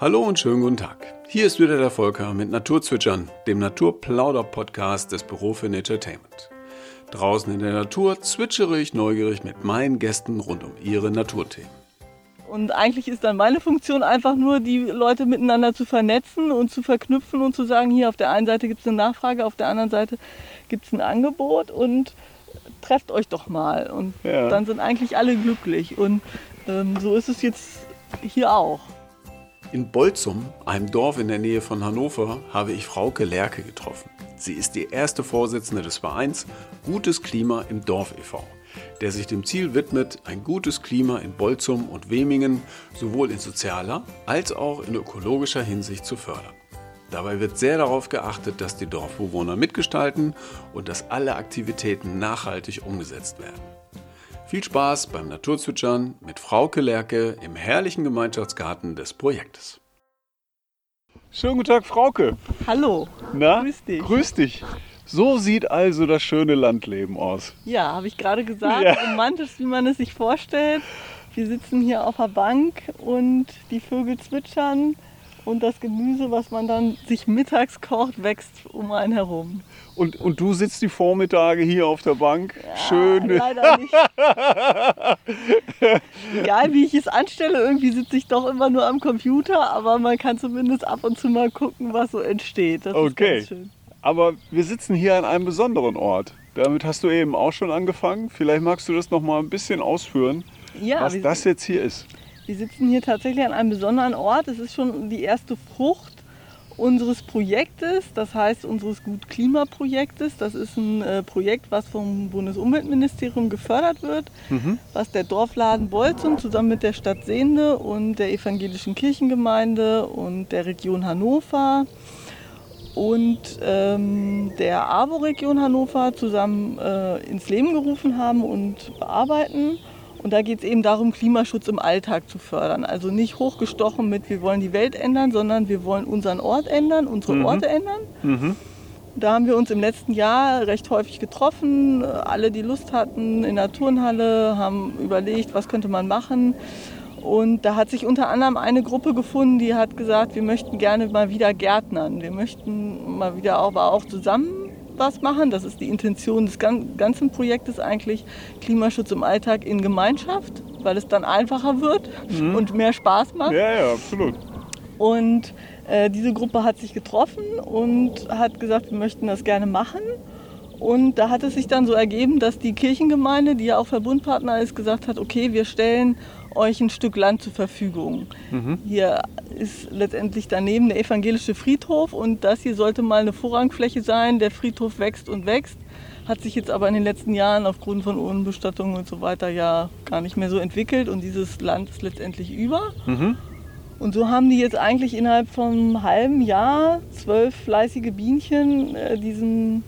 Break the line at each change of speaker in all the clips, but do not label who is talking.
Hallo und schönen guten Tag. Hier ist wieder der Volker mit Naturzwitschern, dem Naturplauder-Podcast des Büro für Naturetainment. Draußen in der Natur zwitschere ich neugierig mit meinen Gästen rund um ihre Naturthemen.
Und eigentlich ist dann meine Funktion einfach nur, die Leute miteinander zu vernetzen und zu verknüpfen und zu sagen, hier auf der einen Seite gibt es eine Nachfrage, auf der anderen Seite gibt es ein Angebot und trefft euch doch mal. Und
Ja.
dann sind eigentlich alle glücklich. Und ähm, so ist es jetzt hier auch.
In Bolzum, einem Dorf in der Nähe von Hannover, habe ich Frauke Lerke getroffen. Sie ist die erste Vorsitzende des Vereins Gutes Klima im Dorf e.V., der sich dem Ziel widmet, ein gutes Klima in Bolzum und Wemingen sowohl in sozialer als auch in ökologischer Hinsicht zu fördern. Dabei wird sehr darauf geachtet, dass die Dorfbewohner mitgestalten und dass alle Aktivitäten nachhaltig umgesetzt werden. Viel Spaß beim Naturzwitschern mit Frauke Lerke im herrlichen Gemeinschaftsgarten des Projektes.
Schönen guten Tag, Frauke.
Hallo.
Na?
Grüß dich.
Grüß dich. So sieht also das schöne Landleben aus.
Ja, habe ich gerade gesagt,
Ja.
romantisch, wie man es sich vorstellt. Wir sitzen hier auf der Bank und die Vögel zwitschern und das Gemüse, was man dann sich mittags kocht, wächst um einen herum.
Und, und du sitzt die Vormittage hier auf der Bank. Schön.
Ah, leider nicht. Egal wie ich es anstelle, irgendwie sitze ich doch immer nur am Computer, aber man kann zumindest ab und zu mal gucken, was so entsteht. Das
Okay.
ist ganz schön.
Aber wir sitzen hier an einem besonderen Ort. Damit hast du eben auch schon angefangen. Vielleicht magst du das noch mal ein bisschen ausführen,
Ja,
was das jetzt hier ist.
Wir sitzen hier tatsächlich an einem besonderen Ort. Es ist schon die erste Frucht unseres Projektes, das heißt unseres Gut-Klima-Projektes. Das ist ein äh, Projekt, was vom Bundesumweltministerium gefördert wird, was der Dorfladen Bolzum zusammen mit der Stadt Sehnde und der evangelischen Kirchengemeinde und der Region Hannover und ähm, der AWO-Region Hannover zusammen äh, ins Leben gerufen haben und bearbeiten. Und da geht es eben darum, Klimaschutz im Alltag zu fördern. Also nicht hochgestochen mit, wir wollen die Welt ändern, sondern wir wollen unseren Ort ändern, unsere Orte ändern. Da haben wir uns im letzten Jahr recht häufig getroffen. Alle, die Lust hatten, in der Turnhalle, haben überlegt, was könnte man machen. Und da hat sich unter anderem eine Gruppe gefunden, die hat gesagt, wir möchten gerne mal wieder Gärtnern. Wir möchten mal wieder aber auch zusammen was machen. Das ist die Intention des gan- ganzen Projektes eigentlich, Klimaschutz im Alltag in Gemeinschaft, weil es dann einfacher wird und mehr Spaß macht.
Ja, ja, absolut.
Und äh, diese Gruppe hat sich getroffen und hat gesagt, wir möchten das gerne machen. Und da hat es sich dann so ergeben, dass die Kirchengemeinde, die ja auch Verbundpartner ist, gesagt hat, okay, wir stellen euch ein Stück Land zur Verfügung. Hier ist letztendlich daneben der evangelische Friedhof und das hier sollte mal eine Vorrangfläche sein. Der Friedhof wächst und wächst, hat sich jetzt aber in den letzten Jahren aufgrund von Urnenbestattungen und so weiter ja gar nicht mehr so entwickelt und dieses Land ist letztendlich über. Und so haben die jetzt eigentlich innerhalb von einem halben Jahr zwölf fleißige Bienchen äh, diesen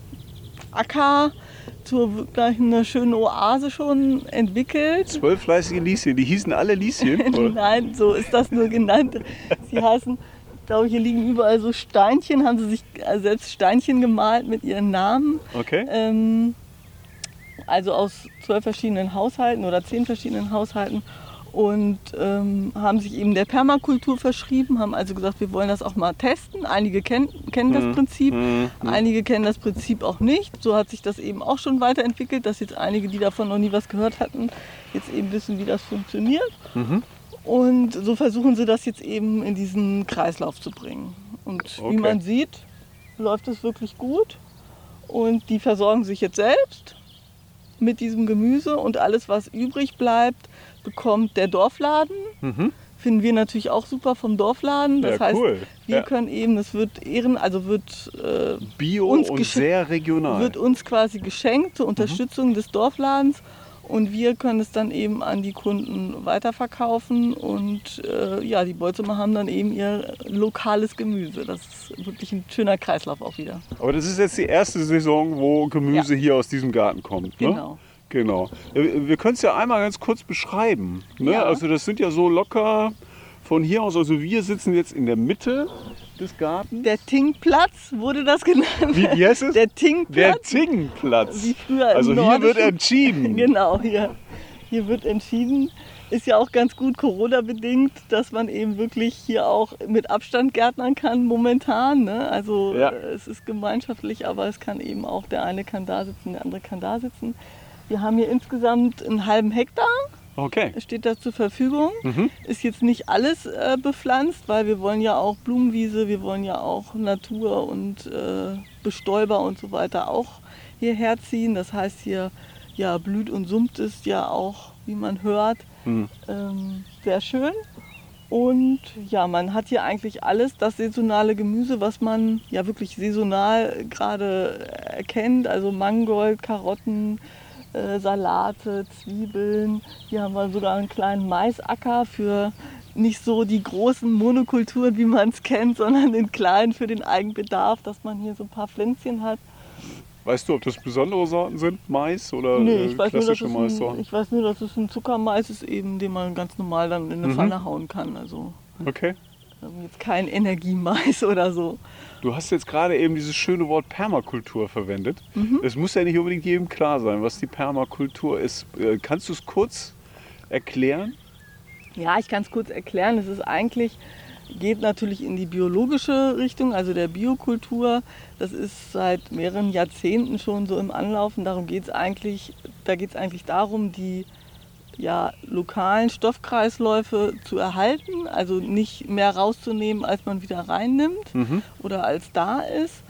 Acker zur wirklich einer schönen Oase schon entwickelt.
Zwölf fleißige Lieschen, die hießen alle Lieschen.
Nein, so ist das nur genannt. Sie heißen, ich glaube, hier liegen überall so Steinchen, haben sie sich äh, selbst Steinchen gemalt mit ihren Namen.
Okay.
Ähm, also aus zwölf verschiedenen Haushalten oder zehn verschiedenen Haushalten und ähm, haben sich eben der Permakultur verschrieben, haben also gesagt, wir wollen das auch mal testen. Einige kennen, kennen das Prinzip, einige kennen das Prinzip auch nicht. So hat sich das eben auch schon weiterentwickelt, dass jetzt einige, die davon noch nie was gehört hatten, jetzt eben wissen, wie das funktioniert. Und so versuchen sie das jetzt eben in diesen Kreislauf zu bringen. Und
Okay.
wie man sieht, läuft es wirklich gut. Und die versorgen sich jetzt selbst mit diesem Gemüse und alles, was übrig bleibt, bekommt der Dorfladen. Finden wir natürlich auch super vom Dorfladen. Das
Ja,
heißt,
cool.
wir
Ja.
können eben, es wird Ehren, also wird, äh,
Bio
uns
und sehr regional.
wird uns quasi geschenkt zur Unterstützung des Dorfladens. Und wir können es dann eben an die Kunden weiterverkaufen. Und äh, ja, die Bolzumer haben dann eben ihr lokales Gemüse. Das ist wirklich ein schöner Kreislauf auch wieder.
Aber das ist jetzt die erste Saison, wo Gemüse hier aus diesem Garten kommt. Ne?
Genau.
Genau. Wir können es ja einmal ganz kurz beschreiben. Ne?
Ja.
Also das sind ja so locker von hier aus. Also wir sitzen jetzt in der Mitte des Gartens.
Der Tingplatz wurde das genannt.
Wie, wie heißt es?
Der
Der
Tingplatz.
Tingplatz.
Wie früher
Also hier wird entschieden.
Genau, hier. hier wird entschieden, ist ja auch ganz gut Corona-bedingt, dass man eben wirklich hier auch mit Abstand gärtnern kann momentan. Ne? Also
Ja.
äh, es ist gemeinschaftlich, aber es kann eben auch, der eine kann da sitzen, der andere kann da sitzen. Wir haben hier insgesamt einen halben Hektar,
Okay.
steht da zur Verfügung.
Mhm.
Ist jetzt nicht alles äh, bepflanzt, weil wir wollen ja auch Blumenwiese, wir wollen ja auch Natur und äh, Bestäuber und so weiter auch hierher ziehen. Das heißt, hier ja, blüht und summt es ja auch, wie man hört,
Mhm.
ähm, sehr schön. Und ja, man hat hier eigentlich alles, das saisonale Gemüse, was man ja wirklich saisonal gerade erkennt. Also Mangold, Karotten, äh, Salate, Zwiebeln. Hier haben wir sogar einen kleinen Maisacker für nicht so die großen Monokulturen, wie man es kennt, sondern den kleinen für den Eigenbedarf, dass man hier so ein paar Pflänzchen hat.
Weißt du, ob das besondere Sorten sind? Mais oder
Nee,
äh,
ich weiß, nur, dass
klassische
es ein,
Maissorten?
ich weiß nur, dass es ein Zuckermais ist, eben, den man ganz normal dann in eine
Mhm.
Pfanne hauen kann. Also
Okay.
ähm, jetzt kein Energiemais oder so.
Du hast jetzt gerade eben dieses schöne Wort Permakultur verwendet.
Mhm.
Es muss ja nicht unbedingt jedem klar sein, was die Permakultur ist. Äh, Kannst du es kurz erklären?
Ja, ich kann es kurz erklären. Es ist eigentlich, geht natürlich in die biologische Richtung, also der Biokultur. Das ist seit mehreren Jahrzehnten schon so im Anlaufen. Darum geht es eigentlich, da geht es eigentlich darum, die ja, lokalen Stoffkreisläufe zu erhalten, also nicht mehr rauszunehmen, als man wieder reinnimmt
Mhm.
oder als da ist,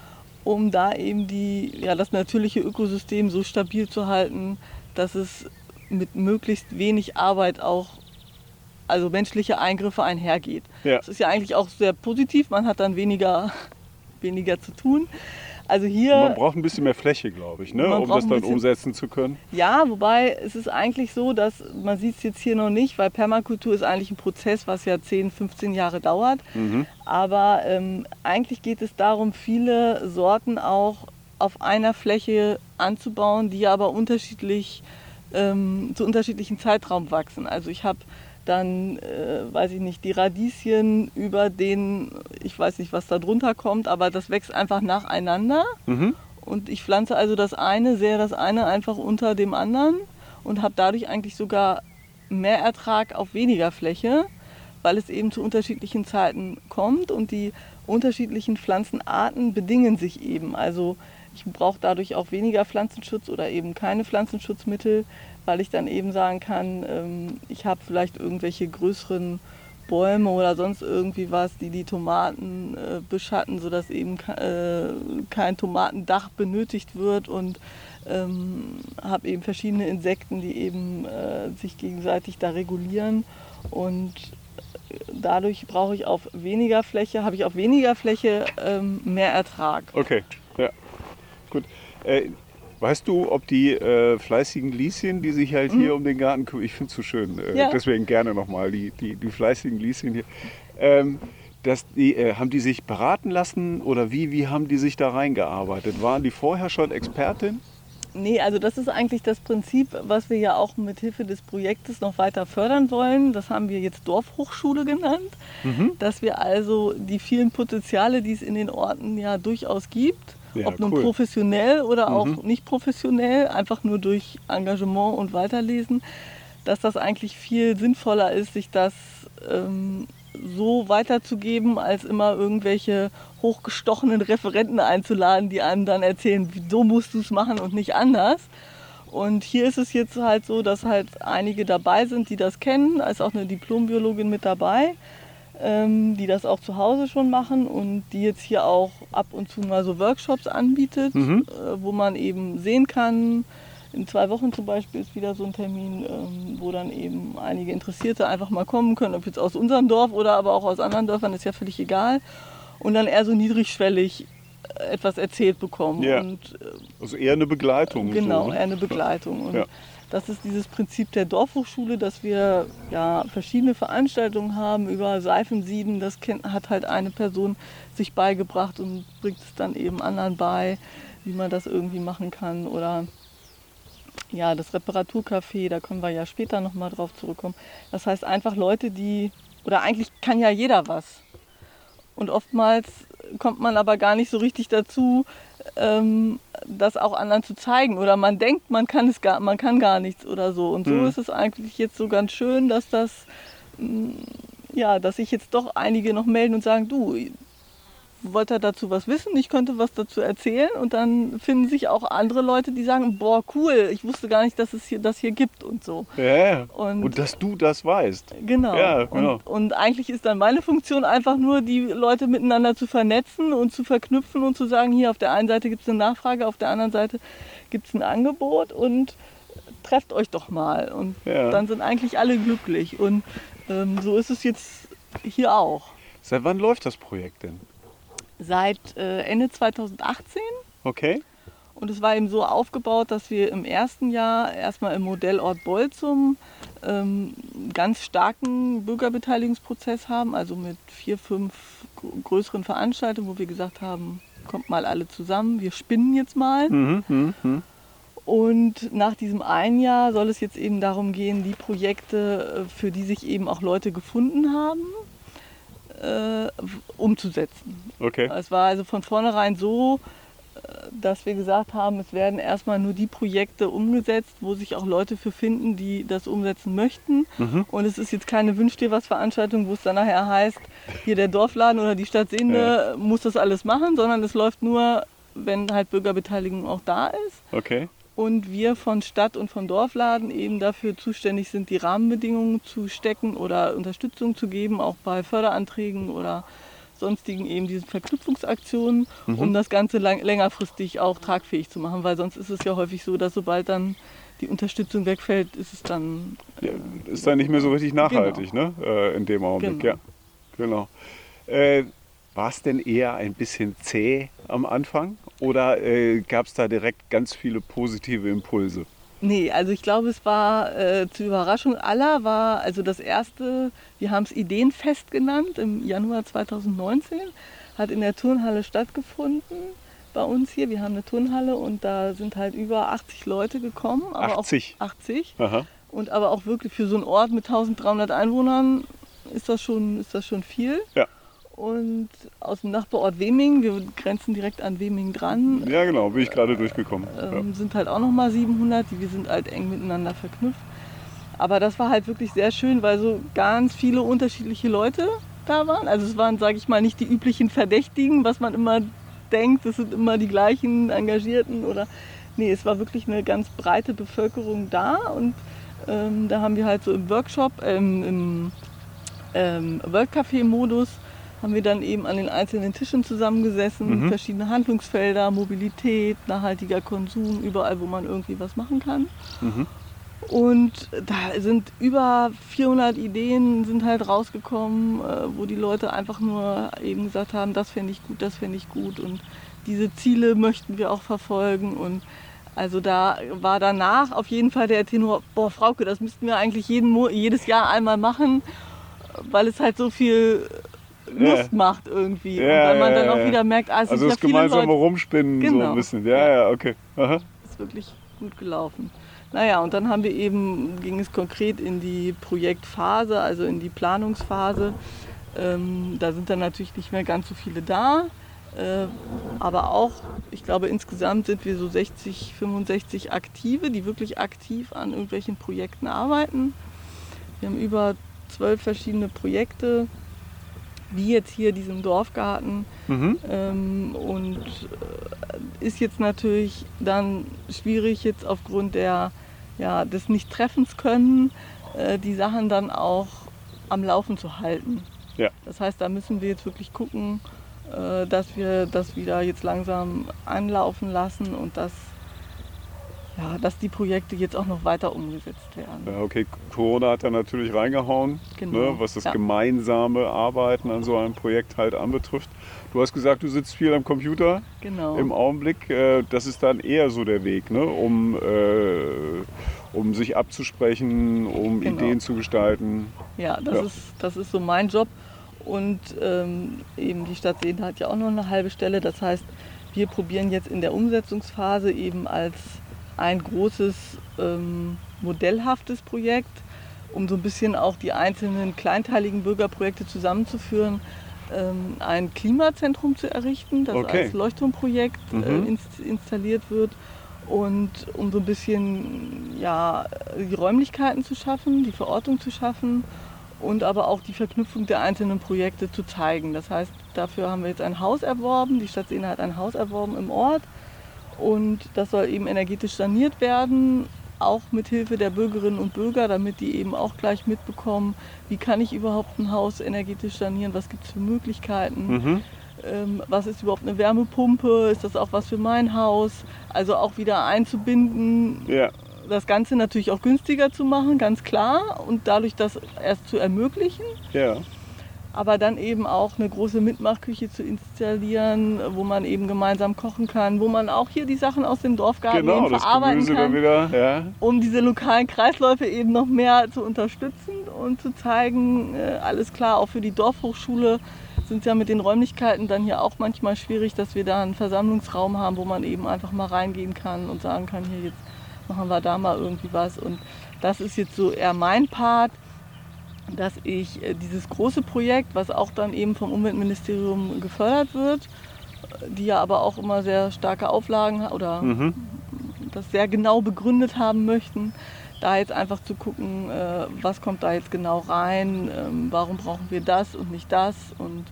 um da eben die, ja, das natürliche Ökosystem so stabil zu halten, dass es mit möglichst wenig Arbeit auch, also menschliche Eingriffe einhergeht.
Ja.
Das ist ja eigentlich auch sehr positiv, man hat dann weniger, weniger zu tun. Also hier,
Man braucht ein bisschen mehr Fläche, glaube ich, ne? Um das dann
bisschen-
umsetzen zu können.
ja, wobei es ist eigentlich so, dass man sieht es jetzt hier noch nicht, weil Permakultur ist eigentlich ein Prozess, was ja 10, 15 Jahre dauert.
Mhm.
Aber ähm, eigentlich geht es darum, viele Sorten auch auf einer Fläche anzubauen, die aber unterschiedlich ähm, zu unterschiedlichen Zeitraum wachsen. Also ich habe dann, äh, weiß ich nicht, die Radieschen über den, ich weiß nicht, was da drunter kommt, aber das wächst einfach nacheinander.
Mhm.
Und ich pflanze also das eine, sehe das eine einfach unter dem anderen und habe dadurch eigentlich sogar mehr Ertrag auf weniger Fläche, weil es eben zu unterschiedlichen Zeiten kommt und die unterschiedlichen Pflanzenarten bedingen sich eben. Also ich brauche dadurch auch weniger Pflanzenschutz oder eben keine Pflanzenschutzmittel, weil ich dann eben sagen kann, ähm, ich habe vielleicht irgendwelche größeren Bäume oder sonst irgendwie was, die die Tomaten äh, beschatten, sodass eben äh, kein Tomatendach benötigt wird und ähm, habe eben verschiedene Insekten, die eben äh, sich gegenseitig da regulieren und äh, dadurch brauche ich auf weniger Fläche, habe ich auf weniger Fläche ähm, mehr Ertrag.
Okay, ja. Gut. Äh, weißt du, ob die äh, fleißigen Lieschen, die sich halt hier um den Garten kümmern, ich finde es so schön, äh,
Mhm. Ja.
deswegen gerne nochmal, die, die, die fleißigen Lieschen hier, ähm, dass die, äh, haben die sich beraten lassen oder wie, wie haben die sich da reingearbeitet? Waren die vorher schon Expertin?
Nee, also das ist eigentlich das Prinzip, was wir ja auch mit Hilfe des Projektes noch weiter fördern wollen. Das haben wir jetzt Dorfhochschule genannt,
Mhm.
dass wir also die vielen Potenziale, die es in den Orten ja durchaus gibt,
Ja,
ob nun
cool.
professionell oder
Mhm.
auch nicht professionell, einfach nur durch Engagement und Weiterlesen, dass das eigentlich viel sinnvoller ist, sich das ähm, so weiterzugeben, als immer irgendwelche hochgestochenen Referenten einzuladen, die einem dann erzählen, wie- so musst du es machen und nicht anders. Und hier ist es jetzt halt so, dass halt einige dabei sind, die das kennen. Da ist auch eine Diplombiologin mit dabei, ähm, die das auch zu Hause schon machen und die jetzt hier auch ab und zu mal so Workshops anbietet,
Mhm.
äh, wo man eben sehen kann. In zwei Wochen zum Beispiel ist wieder so ein Termin, ähm, wo dann eben einige Interessierte einfach mal kommen können, ob jetzt aus unserem Dorf oder aber auch aus anderen Dörfern, ist ja völlig egal. Und dann eher so niedrigschwellig äh, etwas erzählt bekommen.
Ja.
Und äh,
Also eher eine Begleitung.
Genau,
so, ne?
eher eine Begleitung. Und
Ja.
Das ist dieses Prinzip der Dorfhochschule, dass wir ja verschiedene Veranstaltungen haben über Seifensieden. Das hat halt eine Person sich beigebracht und bringt es dann eben anderen bei, wie man das irgendwie machen kann. Oder ja, das Reparaturcafé, da können wir ja später nochmal drauf zurückkommen. Das heißt einfach Leute, die, oder eigentlich kann ja jeder was. Und oftmals kommt man aber gar nicht so richtig dazu, ähm, das auch anderen zu zeigen. Oder man denkt, man kann es gar, man kann gar nichts oder so. Und so
Mhm.
ist es eigentlich jetzt so ganz schön, dass das mm, ja, dass sich jetzt doch einige noch melden und sagen, du, wollt ihr dazu was wissen? Ich könnte was dazu erzählen. Und dann finden sich auch andere Leute, die sagen, boah, cool, ich wusste gar nicht, dass es hier, das hier gibt und so.
Ja.
Und-
Und, dass du das weißt.
Genau.
Ja, genau.
Und, und eigentlich ist dann meine Funktion einfach nur, die Leute miteinander zu vernetzen und zu verknüpfen und zu sagen, hier auf der einen Seite gibt es eine Nachfrage, auf der anderen Seite gibt es ein Angebot und trefft euch doch mal. Und
Ja.
dann sind eigentlich alle glücklich. Und ähm, so ist es jetzt hier auch.
Seit wann läuft das Projekt denn?
Seit äh, Ende 2018
Okay.
Und es war eben so aufgebaut, dass wir im ersten Jahr erstmal im Modellort Bolzum ähm, einen ganz starken Bürgerbeteiligungsprozess haben, also mit vier, fünf gr- größeren Veranstaltungen, wo wir gesagt haben, kommt mal alle zusammen, wir spinnen jetzt mal.
Mhm, mhm, mhm.
Und nach diesem einen Jahr soll es jetzt eben darum gehen, die Projekte, äh, für die sich eben auch Leute gefunden haben, äh, umzusetzen.
Okay.
Es war also von vornherein so, äh, dass wir gesagt haben, es werden erstmal nur die Projekte umgesetzt, wo sich auch Leute für finden, die das umsetzen möchten.
Mhm.
Und es ist jetzt keine Wünsch dir was Veranstaltung, wo es dann nachher heißt, hier der Dorfladen oder die Stadt Sinde muss das alles machen, sondern es läuft nur, wenn halt Bürgerbeteiligung auch da ist.
Okay.
Und wir von Stadt und von Dorfladen eben dafür zuständig sind, die Rahmenbedingungen zu stecken oder Unterstützung zu geben, auch bei Förderanträgen oder sonstigen eben diesen Verknüpfungsaktionen, um das Ganze lang, längerfristig auch tragfähig zu machen, weil sonst ist es ja häufig so, dass sobald dann die Unterstützung wegfällt, ist es dann
Ja, ist dann nicht mehr so richtig nachhaltig, ne? Äh, in dem Augenblick,
Genau.
ja. Genau. Äh, War es denn eher ein bisschen zäh am Anfang oder äh, gab es da direkt ganz viele positive Impulse?
Nee, also ich glaube, es war äh, zur Überraschung aller, war also das erste, wir haben es Ideenfest genannt, im Januar 2019, hat in der Turnhalle stattgefunden bei uns hier. Wir haben eine Turnhalle und da sind halt über 80 Leute gekommen. Aber
80?
Auch 80.
Aha.
Und aber auch wirklich für so einen Ort mit 1300 Einwohnern ist das schon, ist das schon viel.
Ja.
Und aus dem Nachbarort Weming, wir grenzen direkt an Weming dran,
Ja, genau, bin ich gerade durchgekommen.
ähm, sind halt auch nochmal 700, die wir sind halt eng miteinander verknüpft. Aber das war halt wirklich sehr schön, weil so ganz viele unterschiedliche Leute da waren. Also es waren, sage ich mal, nicht die üblichen Verdächtigen, was man immer denkt, es sind immer die gleichen Engagierten oder nee, es war wirklich eine ganz breite Bevölkerung da und ähm, da haben wir halt so im Workshop, ähm, im ähm, World Café Modus haben wir dann eben an den einzelnen Tischen zusammengesessen,
Mhm.
verschiedene Handlungsfelder, Mobilität, nachhaltiger Konsum, überall, wo man irgendwie was machen kann.
Mhm.
Und da sind über 400 Ideen sind halt rausgekommen, äh, wo die Leute einfach nur eben gesagt haben, das fände ich gut, das fände ich gut und diese Ziele möchten wir auch verfolgen und also da war danach auf jeden Fall der Tenor, boah Frauke, das müssten wir eigentlich jeden jedes Jahr einmal machen, weil es halt so viel Lust macht irgendwie. und weil man dann auch wieder merkt, ah, es
Also das
ja
gemeinsame
Leute,
Rumspinnen so
Genau.
ein bisschen. Ja, ja, okay. Aha.
ist wirklich gut gelaufen. Naja, und dann haben wir eben, ging es konkret in die Projektphase, also in die Planungsphase. Ähm, da sind dann natürlich nicht mehr ganz so viele da. Äh, aber auch, ich glaube, insgesamt sind wir so 60, 65 Aktive, die wirklich aktiv an irgendwelchen Projekten arbeiten. Wir haben über zwölf verschiedene Projekte, wie jetzt hier diesen Dorfgarten.
Mhm.
Ähm, und äh, ist jetzt natürlich dann schwierig, jetzt aufgrund der, ja, des Nicht-Treffens können, äh, die Sachen dann auch am Laufen zu halten.
Ja.
Das heißt, da müssen wir jetzt wirklich gucken, äh, dass wir das wieder jetzt langsam anlaufen lassen und dass, ja, dass die Projekte jetzt auch noch weiter umgesetzt werden.
Ja, okay, Corona hat da natürlich reingehauen,
Genau,
ne, was das
ja.
gemeinsame Arbeiten an so einem Projekt halt anbetrifft. Du hast gesagt, du sitzt viel am Computer
Genau.
im Augenblick. Äh, das ist dann eher so der Weg, ne, um, äh, um sich abzusprechen, um
Genau.
Ideen zu gestalten.
Ja, das,
Ja.
Ist, das ist so mein Job. Und ähm, eben die Stadt Seen hat ja auch noch eine halbe Stelle. Das heißt, wir probieren jetzt in der Umsetzungsphase eben als ein großes ähm, modellhaftes Projekt, um so ein bisschen auch die einzelnen kleinteiligen Bürgerprojekte zusammenzuführen, ähm, ein Klimazentrum zu errichten, das
Okay.
als Leuchtturmprojekt äh,
Mhm.
ins, installiert wird. Und um so ein bisschen ja, die Räumlichkeiten zu schaffen, die Verortung zu schaffen und aber auch die Verknüpfung der einzelnen Projekte zu zeigen. Das heißt, dafür haben wir jetzt ein Haus erworben, die Stadt Sehne hat ein Haus erworben im Ort und das soll eben energetisch saniert werden, auch mit Hilfe der Bürgerinnen und Bürger, damit die eben auch gleich mitbekommen, wie kann ich überhaupt ein Haus energetisch sanieren, was gibt es für Möglichkeiten,
Mhm.
ähm, was ist überhaupt eine Wärmepumpe, ist das auch was für mein Haus, also auch wieder einzubinden,
Ja,
das Ganze natürlich auch günstiger zu machen, ganz klar, und dadurch das erst zu ermöglichen.
Ja.
Aber dann eben auch eine große Mitmachküche zu installieren, wo man eben gemeinsam kochen kann, wo man auch hier die Sachen aus dem Dorfgarten
Genau,
verarbeiten kann,
wieder. Ja.
um diese lokalen Kreisläufe eben noch mehr zu unterstützen und zu zeigen, äh, alles klar, auch für die Dorfhochschule sind es ja mit den Räumlichkeiten dann hier auch manchmal schwierig, dass wir da einen Versammlungsraum haben, wo man eben einfach mal reingehen kann und sagen kann, hier jetzt machen wir da mal irgendwie was. Und das ist jetzt so eher mein Part dass ich äh, dieses große Projekt, was auch dann eben vom Umweltministerium gefördert wird, äh, die ja aber auch immer sehr starke Auflagen oder
Mhm.
das sehr genau begründet haben möchten, da jetzt einfach zu gucken, äh, was kommt da jetzt genau rein, ähm, warum brauchen wir das und nicht das und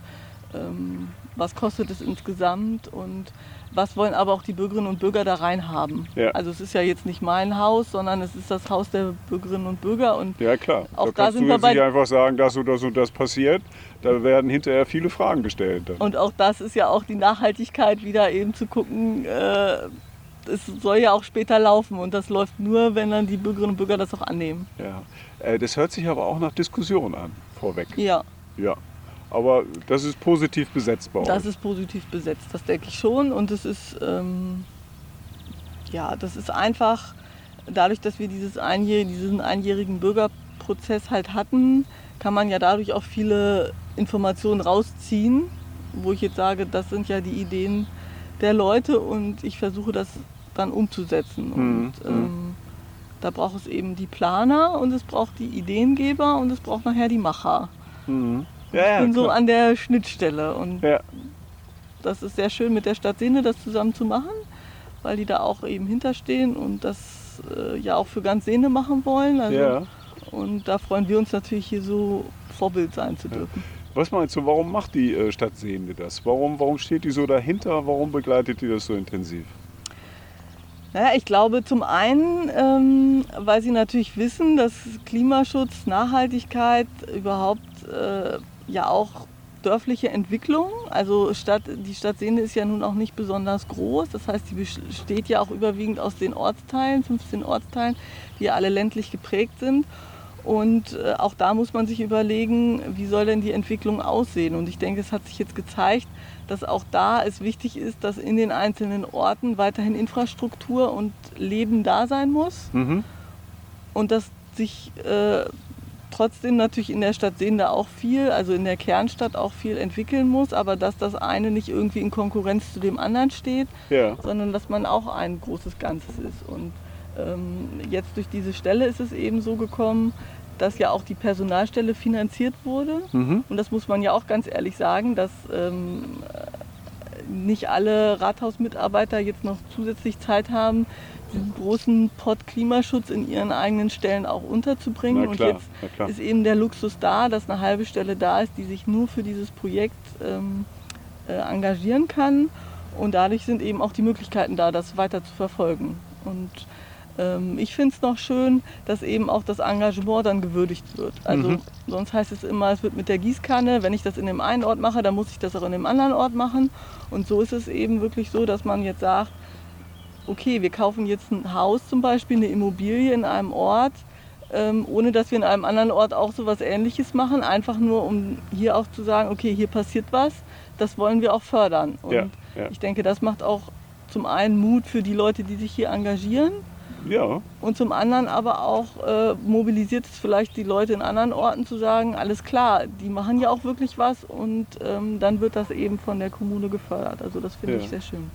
ähm, was kostet es insgesamt und was wollen aber auch die Bürgerinnen und Bürger da rein haben.
Ja.
Also es ist ja jetzt nicht mein Haus, sondern es ist das Haus der Bürgerinnen und Bürger und
Ja, klar.
Auch
da
da
kannst
sind
du
wir
jetzt nicht einfach sagen, das und das und das passiert. Da werden hinterher viele Fragen gestellt. Dann.
Und auch das ist ja auch die Nachhaltigkeit, wieder eben zu gucken, äh, es soll ja auch später laufen und das läuft nur, wenn dann die Bürgerinnen und Bürger das auch annehmen.
Ja. Äh, Das hört sich aber auch nach Diskussion an, vorweg.
Ja,
Ja. Aber das ist positiv besetzt bei
das
euch.
ist positiv besetzt, das denke ich schon. Und es ist, ähm, ja, das ist einfach, dadurch, dass wir dieses einjähr diesen einjährigen Bürgerprozess halt hatten, kann man ja dadurch auch viele Informationen rausziehen, wo ich jetzt sage, das sind ja die Ideen der Leute und ich versuche das dann umzusetzen. Und
Mhm,
ähm, da braucht es eben die Planer und es braucht die Ideengeber und es braucht nachher die Macher.
Mhm.
Ich
Ja,
bin
ja,
so
klar.
an der Schnittstelle und das ist sehr schön mit der Stadt Sehne das zusammen zu machen, weil die da auch eben hinterstehen und das äh, ja auch für ganz Sehne machen wollen. Also. Und da freuen wir uns natürlich hier so Vorbild sein zu dürfen.
Was meinst du, warum macht die äh, Stadt Sehende das? Warum, warum steht die so dahinter? Warum begleitet die das so intensiv?
Naja, ich glaube zum einen, ähm, weil sie natürlich wissen, dass Klimaschutz, Nachhaltigkeit überhaupt äh, ja auch dörfliche Entwicklung, also Stadt, die Stadt Sehne ist ja nun auch nicht besonders groß, das heißt, sie besteht ja auch überwiegend aus den Ortsteilen, 15 Ortsteilen, die ja alle ländlich geprägt sind. Und äh, auch da muss man sich überlegen, wie soll denn die Entwicklung aussehen. Und ich denke, es hat sich jetzt gezeigt, dass auch da es wichtig ist, dass in den einzelnen Orten weiterhin Infrastruktur und Leben da sein muss.
Mhm.
Und dass sich äh, trotzdem natürlich in der Stadt Sehende auch viel, also in der Kernstadt auch viel entwickeln muss, aber dass das eine nicht irgendwie in Konkurrenz zu dem anderen steht,
Ja.
sondern dass man auch ein großes Ganzes ist. Und ähm, jetzt durch diese Stelle ist es eben so gekommen, dass ja auch die Personalstelle finanziert wurde.
Mhm.
Und das muss man ja auch ganz ehrlich sagen, dass ähm, nicht alle Rathausmitarbeiter jetzt noch zusätzlich Zeit haben, diesen großen Pott Klimaschutz in ihren eigenen Stellen auch unterzubringen.
Na klar,
Und jetzt ist eben der Luxus da, dass eine halbe Stelle da ist, die sich nur für dieses Projekt ähm, äh, engagieren kann. Und dadurch sind eben auch die Möglichkeiten da, das weiter zu verfolgen. Und ich finde es noch schön, dass eben auch das Engagement dann gewürdigt wird. Also
Mhm.
sonst heißt es immer, es wird mit der Gießkanne, wenn ich das in dem einen Ort mache, dann muss ich das auch in dem anderen Ort machen. Und so ist es eben wirklich so, dass man jetzt sagt, okay, wir kaufen jetzt ein Haus zum Beispiel, eine Immobilie in einem Ort, ähm, ohne dass wir in einem anderen Ort auch so was Ähnliches machen, einfach nur um hier auch zu sagen, okay, hier passiert was, das wollen wir auch fördern. Und
Ja, ja.
ich denke, das macht auch zum einen Mut für die Leute, die sich hier engagieren
Ja,
und zum anderen aber auch äh, mobilisiert es vielleicht die Leute in anderen Orten zu sagen, alles klar, die machen ja auch wirklich was und ähm, dann wird das eben von der Kommune gefördert. Also das finde
Ja.
ich sehr schön.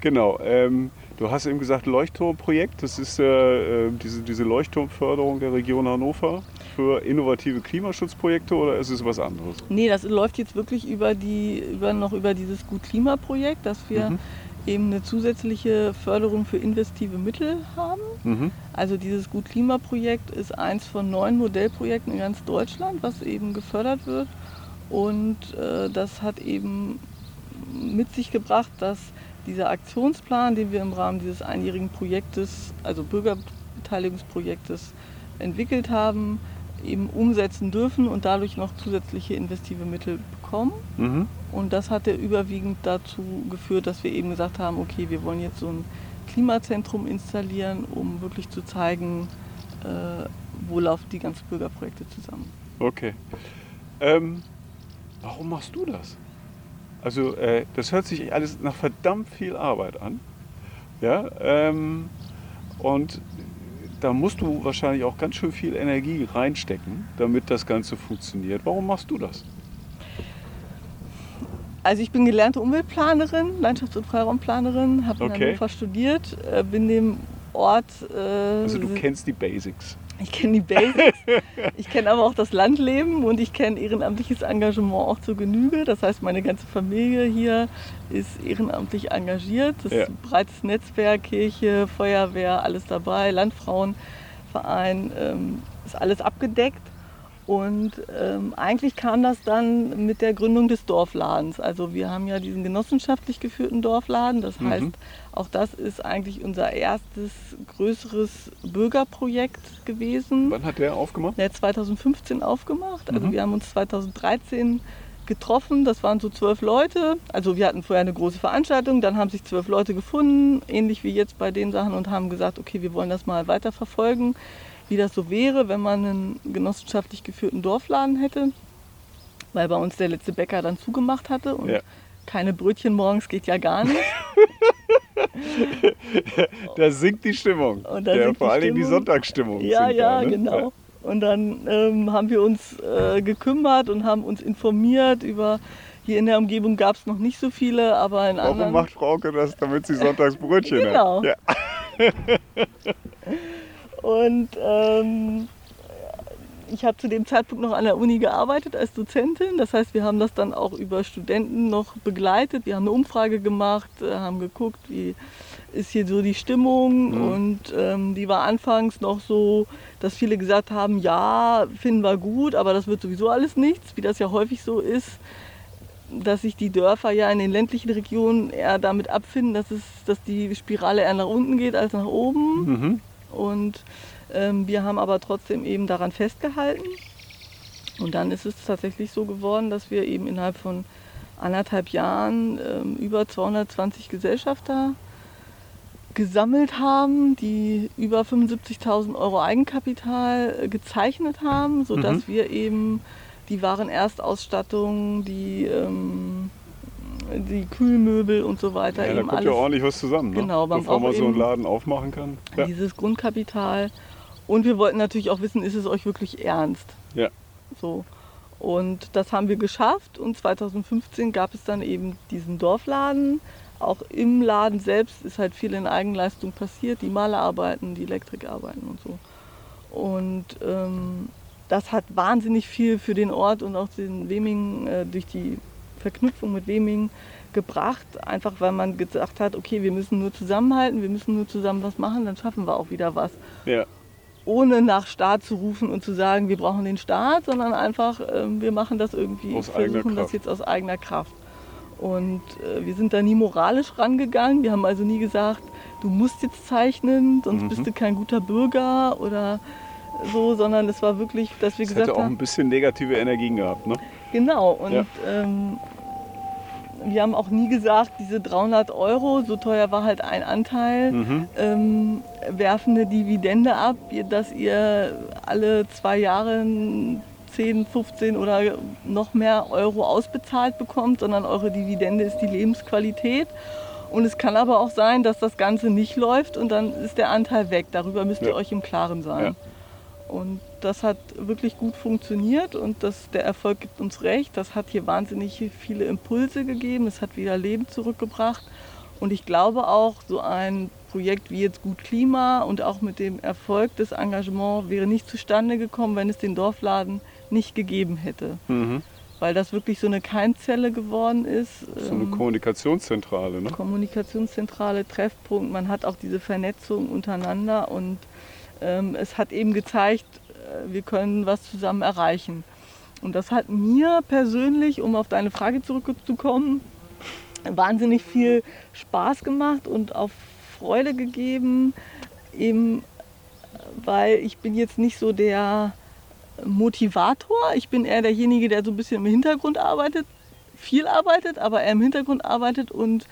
genau. Ähm, du hast eben gesagt, Leuchtturmprojekt. Das ist äh, diese, diese Leuchtturmförderung der Region Hannover. für innovative Klimaschutzprojekte oder ist es was anderes?
Nee, das läuft jetzt wirklich über die, über, noch über dieses Gut-Klima-Projekt, dass wir
Mhm.
Eben eine zusätzliche Förderung für investive Mittel haben.
Mhm.
Also dieses Gut-Klima-Projekt ist eins von neun Modellprojekten in ganz Deutschland, was eben gefördert wird. Und äh, das hat eben mit sich gebracht, dass dieser Aktionsplan, den wir im Rahmen dieses einjährigen Projektes, also Bürgerbeteiligungsprojektes entwickelt haben, eben umsetzen dürfen und dadurch noch zusätzliche investive Mittel bekommen.
Mhm.
Und das hatte überwiegend dazu geführt, dass wir eben gesagt haben, okay, wir wollen jetzt so ein Klimazentrum installieren, um wirklich zu zeigen, äh, wo laufen die ganzen Bürgerprojekte zusammen.
Okay. Ähm, warum machst du das? Also äh, das hört sich alles nach verdammt viel Arbeit an. Ja. Ähm, und da musst du wahrscheinlich auch ganz schön viel Energie reinstecken, damit das Ganze funktioniert. Warum machst du das?
Also ich bin gelernte Umweltplanerin, Landschafts- und Freiraumplanerin, habe in
Okay.
Hannover studiert, äh, bin dem Ort, äh,
Also du kennst die Basics.
ich kenne die Basics, ich kenne aber auch das Landleben und ich kenne ehrenamtliches Engagement auch zur Genüge. Das heißt, meine ganze Familie hier ist ehrenamtlich engagiert. Das
Ja.
ist ein breites Netzwerk, Kirche, Feuerwehr, alles dabei, Landfrauenverein, ähm, ist alles abgedeckt. Und ähm, eigentlich kam das dann mit der Gründung des Dorfladens. Also wir haben ja diesen genossenschaftlich geführten Dorfladen. Das
Mhm.
heißt, auch das ist eigentlich unser erstes größeres Bürgerprojekt gewesen.
Wann hat der aufgemacht?
Der hat 2015 aufgemacht. Also
Mhm.
wir haben uns 2013 getroffen. Das waren so zwölf Leute. Also wir hatten vorher eine große Veranstaltung. Dann haben sich zwölf Leute gefunden, ähnlich wie jetzt bei den Sachen, und haben gesagt, okay, wir wollen das mal weiter verfolgen, wie das so wäre, wenn man einen genossenschaftlich geführten Dorfladen hätte. Weil bei uns der letzte Bäcker dann zugemacht hatte und
Ja.
keine Brötchen morgens geht ja gar nicht.
Da sinkt die Stimmung.
Und da
ja,
sinkt
vor Dingen die
Stimmung.
Sonntagsstimmung.
Ja, ja,
da, ne?
genau. Und dann ähm, haben wir uns äh, gekümmert und haben uns informiert über, hier in der Umgebung gab es noch nicht so viele, aber in
Warum
anderen...
macht Frauke das, damit sie Sonntagsbrötchen
Genau.
hat? Ja.
Und ähm, ich habe zu dem Zeitpunkt noch an der Uni gearbeitet als Dozentin. Das heißt, wir haben das dann auch über Studenten noch begleitet. Wir haben eine Umfrage gemacht, äh, haben geguckt, wie ist hier so die Stimmung.
Mhm.
Und ähm, die war anfangs noch so, dass viele gesagt haben, ja, finden wir gut, aber das wird sowieso alles nichts, wie das ja häufig so ist dass sich die Dörfer ja in den ländlichen Regionen eher damit abfinden, dass, es, dass die Spirale eher nach unten geht als nach oben.
Mhm.
Und ähm, wir haben aber trotzdem eben daran festgehalten. Und dann ist es tatsächlich so geworden, dass wir eben innerhalb von anderthalb Jahren ähm, über 220 Gesellschafter gesammelt haben, die über 75.000 Euro Eigenkapital äh, gezeichnet haben, sodass
Mhm.
wir eben die Warenerstausstattung, die, ähm, die Kühlmöbel und so weiter
Ja, da kommt ja ordentlich was zusammen, ne?
Genau,
bevor man so einen Laden aufmachen kann. Ja.
dieses Grundkapital. Und wir wollten natürlich auch wissen, ist es euch wirklich ernst?
Ja.
So. Und das haben wir geschafft. Und 2015 gab es dann eben diesen Dorfladen. Auch im Laden selbst ist halt viel in Eigenleistung passiert. Die Malerarbeiten, die Elektrikarbeiten und so. Und ähm, das hat wahnsinnig viel für den Ort und auch den Weming äh, durch die Verknüpfung mit Weming gebracht. Einfach weil man gesagt hat, okay, wir müssen nur zusammenhalten, wir müssen nur zusammen was machen, dann schaffen wir auch wieder was
Ja.
ohne nach Staat zu rufen und zu sagen, wir brauchen den Staat, sondern einfach, ähm, wir machen das irgendwie,
Aus
versuchen das jetzt aus eigener Kraft. Und äh, wir sind da nie moralisch rangegangen. Wir haben also nie gesagt, du musst jetzt zeichnen, sonst
Mhm.
bist du kein guter Bürger oder so, sondern es war wirklich, dass wir
Das
gesagt
hätte auch
haben,
ein bisschen negative Energien gehabt, ne?
Genau, und
Ja.
ähm, wir haben auch nie gesagt, diese 300 Euro, so teuer war halt ein Anteil,
Mhm.
ähm, werfen eine Dividende ab, dass ihr alle zwei Jahre 10, 15 oder noch mehr Euro ausbezahlt bekommt, sondern eure Dividende ist die Lebensqualität. Und es kann aber auch sein, dass das Ganze nicht läuft und dann ist der Anteil weg. Darüber müsst ihr
Ja.
euch im Klaren sein.
Ja.
Und das hat wirklich gut funktioniert und das, der Erfolg gibt uns recht. Das hat hier wahnsinnig viele Impulse gegeben. Es hat wieder Leben zurückgebracht. Und ich glaube auch, so ein Projekt wie jetzt Gut Klima und auch mit dem Erfolg des Engagements wäre nicht zustande gekommen, wenn es den Dorfladen nicht gegeben hätte.
Mhm.
Weil das wirklich so eine Keimzelle geworden ist.
So eine
ähm,
Kommunikationszentrale, ne?
Kommunikationszentrale, Treffpunkt. Man hat auch diese Vernetzung untereinander und ähm, es hat eben gezeigt, wir können was zusammen erreichen. Und das hat mir persönlich, um auf deine Frage zurückzukommen, wahnsinnig viel Spaß gemacht und auch Freude gegeben, eben weil ich bin jetzt nicht so der Motivator, ich bin eher derjenige, der so ein bisschen im Hintergrund arbeitet, viel arbeitet, aber er im Hintergrund arbeitet und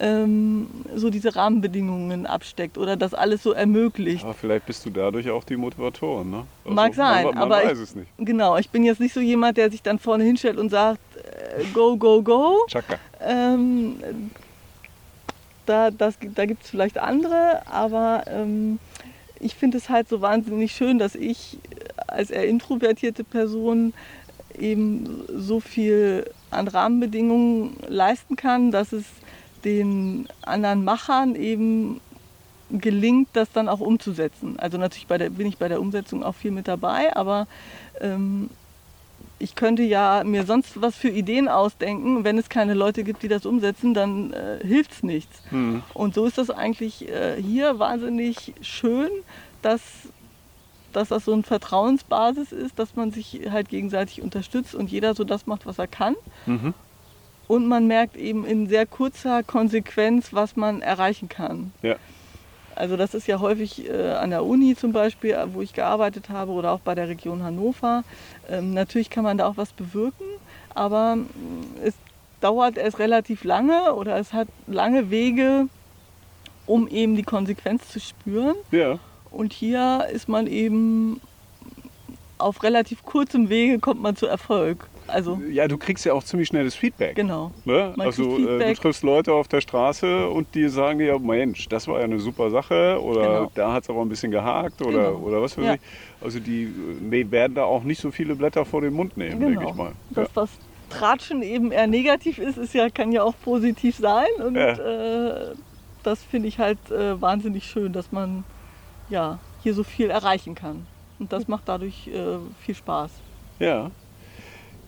ähm, so diese Rahmenbedingungen absteckt oder das alles so ermöglicht.
Aber vielleicht bist du dadurch auch die Motivatorin, ne? Also,
Mag sein,
man, man
aber
weiß
ich-
es nicht.
Genau, ich bin jetzt nicht so jemand, der sich dann vorne hinstellt und sagt, äh, go, go, go.
Chaka.
Ähm, da das, da gibt es vielleicht andere, aber ähm, ich finde es halt so wahnsinnig schön, dass ich als eher introvertierte Person eben so viel an Rahmenbedingungen leisten kann, dass es den anderen Machern eben gelingt, das dann auch umzusetzen. Also natürlich bei der, bin ich bei der Umsetzung auch viel mit dabei, aber ähm, ich könnte ja mir sonst was für Ideen ausdenken. Wenn es keine Leute gibt, die das umsetzen, dann äh, hilft es nichts.
Hm.
Und so ist das eigentlich äh, hier wahnsinnig schön, dass, dass das so eine Vertrauensbasis ist, dass man sich halt gegenseitig unterstützt und jeder so das macht, was er kann.
Mhm.
Und man merkt eben in sehr kurzer Konsequenz, was man erreichen kann.
Ja.
Also das ist ja häufig äh, an der Uni zum Beispiel, äh, wo ich gearbeitet habe oder auch bei der Region Hannover. Ähm, natürlich kann man da auch was bewirken, aber mh, es dauert erst relativ lange oder es hat lange Wege, um eben die Konsequenz zu spüren.
Ja.
Und hier ist man eben auf relativ kurzem Wege kommt man zu Erfolg. Also
ja, du kriegst ja auch ziemlich schnelles Feedback.
genau.
Ne? Also äh, du
Feedback.
triffst Leute auf der Straße und die sagen dir, Mensch, das war ja eine super Sache oder
Genau.
da hat es aber ein bisschen gehakt oder,
Genau.
oder was weiß
Ja.
ich. Also die äh, werden da auch nicht so viele Blätter vor den Mund nehmen, denke ich mal.
Dass das Tratschen eben eher negativ ist, ist ja, kann ja auch positiv sein. Und
Ja.
äh, das finde ich halt äh, wahnsinnig schön, dass man ja, hier so viel erreichen kann. Und das macht dadurch äh, viel Spaß.
Ja.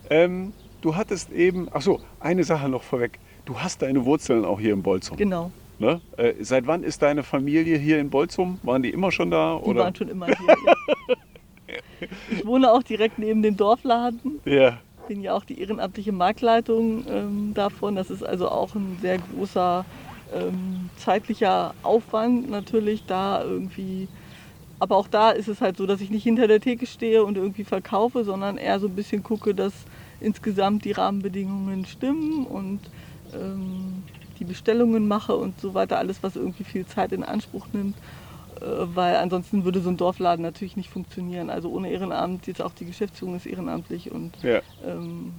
Ähm, du hattest eben, ach so, eine Sache noch vorweg. Du hast deine Wurzeln auch hier in Bolzum.
Genau,
Ne? Äh, seit wann ist deine Familie hier in Bolzum? Waren die immer schon da?
die
oder?
waren schon immer hier. ja. Ich wohne auch direkt neben dem Dorfladen.
Ja.
bin ja auch die ehrenamtliche Marktleitung ähm, davon. Das ist also auch ein sehr großer ähm, zeitlicher Aufwand natürlich da irgendwie. Aber auch da ist es halt so, dass ich nicht hinter der Theke stehe und irgendwie verkaufe, sondern eher so ein bisschen gucke, dass insgesamt die Rahmenbedingungen stimmen und ähm, die Bestellungen mache und so weiter. Alles, was irgendwie viel Zeit in Anspruch nimmt. Äh, weil ansonsten würde so ein Dorfladen natürlich nicht funktionieren. Also ohne Ehrenamt, jetzt auch die Geschäftsführung ist ehrenamtlich und
Ja.
ähm,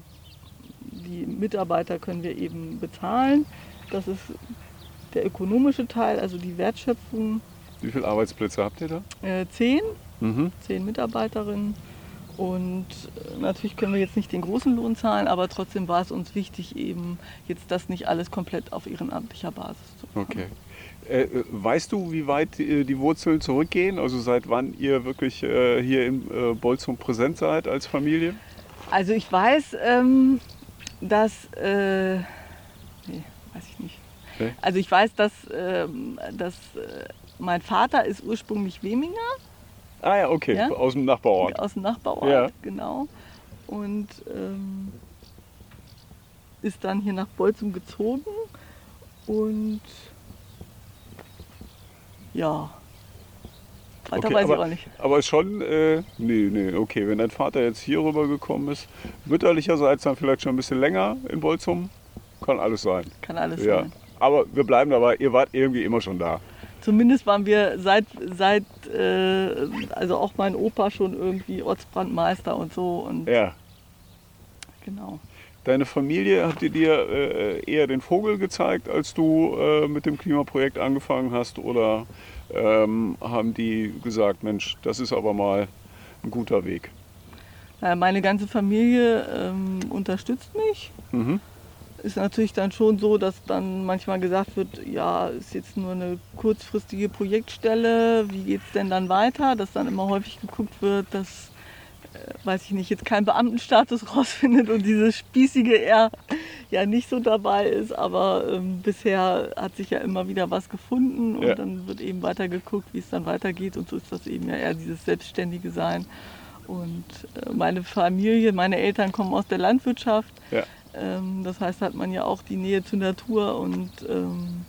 die Mitarbeiter können wir eben bezahlen. Das ist der ökonomische Teil, also die Wertschöpfung.
Wie viele Arbeitsplätze habt ihr da?
Äh, zehn,
Mhm.
zehn Mitarbeiterinnen. Und äh, natürlich können wir jetzt nicht den großen Lohn zahlen, aber trotzdem war es uns wichtig, eben jetzt das nicht alles komplett auf ehrenamtlicher Basis zu machen.
Okay. Äh, äh, weißt du, wie weit äh, die Wurzeln zurückgehen? Also seit wann ihr wirklich äh, hier in äh, Bolzum präsent seid als Familie?
Also ich weiß, ähm, dass, nee, weiß ich nicht.
Nee?
Also ich weiß, dass, ähm, dass mein Vater ist ursprünglich Weminger
Ah ja, okay,
Ja?
aus dem Nachbarort.
aus dem Nachbarort,
Ja.
genau. Und ähm, ist dann hier nach Bolzum gezogen und ja, weiter
Okay,
weiß
aber,
ich auch nicht.
aber ist schon, äh, nee, nee, okay, wenn dein Vater jetzt hier rüber gekommen ist, mütterlicherseits dann vielleicht schon ein bisschen länger in Bolzum, kann alles sein.
Kann alles
Ja.
sein.
Aber wir bleiben dabei, ihr wart irgendwie immer schon da.
Zumindest waren wir seit, seit äh, also auch mein Opa schon irgendwie Ortsbrandmeister und so und
Ja.
genau.
Deine Familie hat dir äh, eher den Vogel gezeigt, als du äh, mit dem Klimaprojekt angefangen hast? Oder ähm, haben die gesagt, Mensch, das ist aber mal ein guter Weg?
Naja, meine ganze Familie ähm, unterstützt mich.
Mhm.
Ist natürlich dann schon so, dass dann manchmal gesagt wird, ja, ist jetzt nur eine kurzfristige Projektstelle, wie geht es denn dann weiter? Dass dann immer häufig geguckt wird, dass, äh, weiß ich nicht, jetzt kein Beamtenstatus rausfindet und dieses Spießige eher ja nicht so dabei ist. Aber ähm, bisher hat sich ja immer wieder was gefunden und
Ja.
dann wird eben weiter geguckt, wie es dann weitergeht. Und so ist das eben ja eher dieses selbstständige Sein. Und äh, meine Familie, meine Eltern kommen aus der Landwirtschaft.
Ja.
Ähm, das heißt, hat man ja auch die Nähe zur Natur und ähm,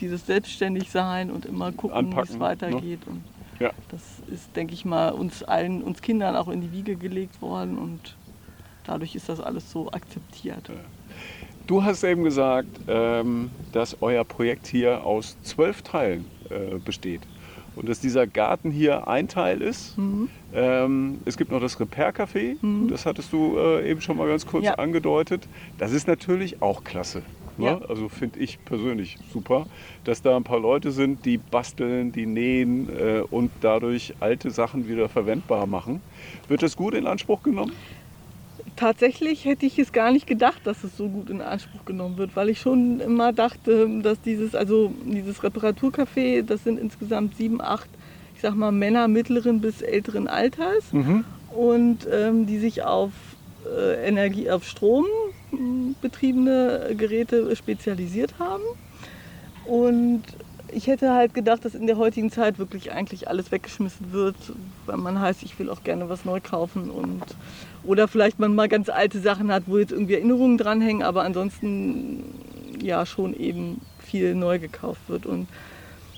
dieses Selbstständigsein und immer gucken, wie es weitergeht. Und
Ja.
das ist, denke ich mal, uns allen, uns Kindern auch in die Wiege gelegt worden und dadurch ist das alles so akzeptiert.
Du hast eben gesagt, ähm, dass euer Projekt hier aus zwölf Teilen äh, besteht. Und dass dieser Garten hier ein Teil ist.
Mhm.
Ähm, es gibt noch das Repair-Café, das hattest du äh, eben schon mal ganz kurz
Ja.
angedeutet. Das ist natürlich auch klasse. Ne?
Ja.
Also finde ich persönlich super, dass da ein paar Leute sind, die basteln, die nähen äh, und dadurch alte Sachen wieder verwendbar machen. Wird das gut in Anspruch genommen?
Tatsächlich hätte ich es gar nicht gedacht, dass es so gut in Anspruch genommen wird, weil ich schon immer dachte, dass dieses, also dieses Reparaturcafé, das sind insgesamt sieben, acht, ich sag mal, Männer mittleren bis älteren Alters und ähm, die sich auf äh, Energie, auf Strom mh, betriebene Geräte spezialisiert haben. Und ich hätte halt gedacht, dass in der heutigen Zeit wirklich eigentlich alles weggeschmissen wird, weil man heißt, ich will auch gerne was neu kaufen und oder vielleicht man mal ganz alte Sachen hat, wo jetzt irgendwie Erinnerungen dranhängen, aber ansonsten ja schon eben viel neu gekauft wird. Und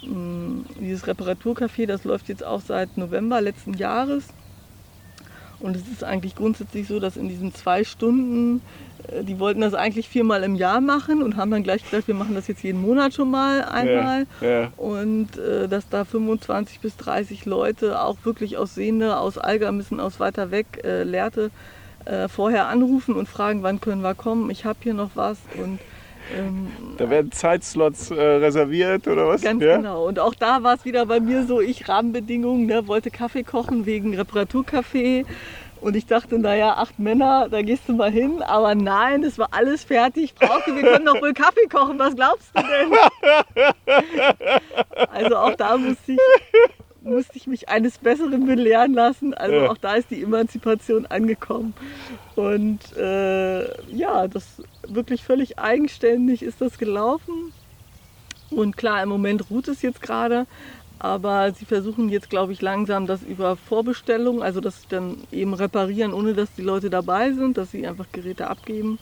mh, dieses Reparaturcafé, das läuft jetzt auch seit November letzten Jahres. Und es ist eigentlich grundsätzlich so, dass in diesen zwei Stunden, äh, die wollten das eigentlich viermal im Jahr machen und haben dann gleich gesagt, wir machen das jetzt jeden Monat schon mal einmal.
Ja, ja.
Und äh, dass da 25 bis 30 Leute, auch wirklich aus Sehne, aus Algermissen, aus weiter weg, äh, Lehrte, äh, vorher anrufen und fragen, wann können wir kommen, ich habe hier noch was. Und ähm,
Da werden Zeitslots äh, reserviert oder was?
Ganz
ja?
genau. Und auch da war es wieder bei mir so, ich Rahmenbedingungen, ne, wollte Kaffee kochen wegen Reparaturkaffee. Und ich dachte, naja, acht Männer, da gehst du mal hin. Aber nein, es war alles fertig. Brauchte, wir können doch wohl Kaffee kochen. Was glaubst du denn? Also auch da musste ich, musste ich mich eines Besseren belehren lassen. Also
Ja.
auch da ist die Emanzipation angekommen. Und äh, ja, das wirklich völlig eigenständig ist das gelaufen. Und klar, im Moment ruht es jetzt gerade, aber sie versuchen jetzt, glaube ich, langsam das über Vorbestellung, also sie dann eben reparieren, ohne dass die Leute dabei sind, dass sie einfach Geräte abgeben.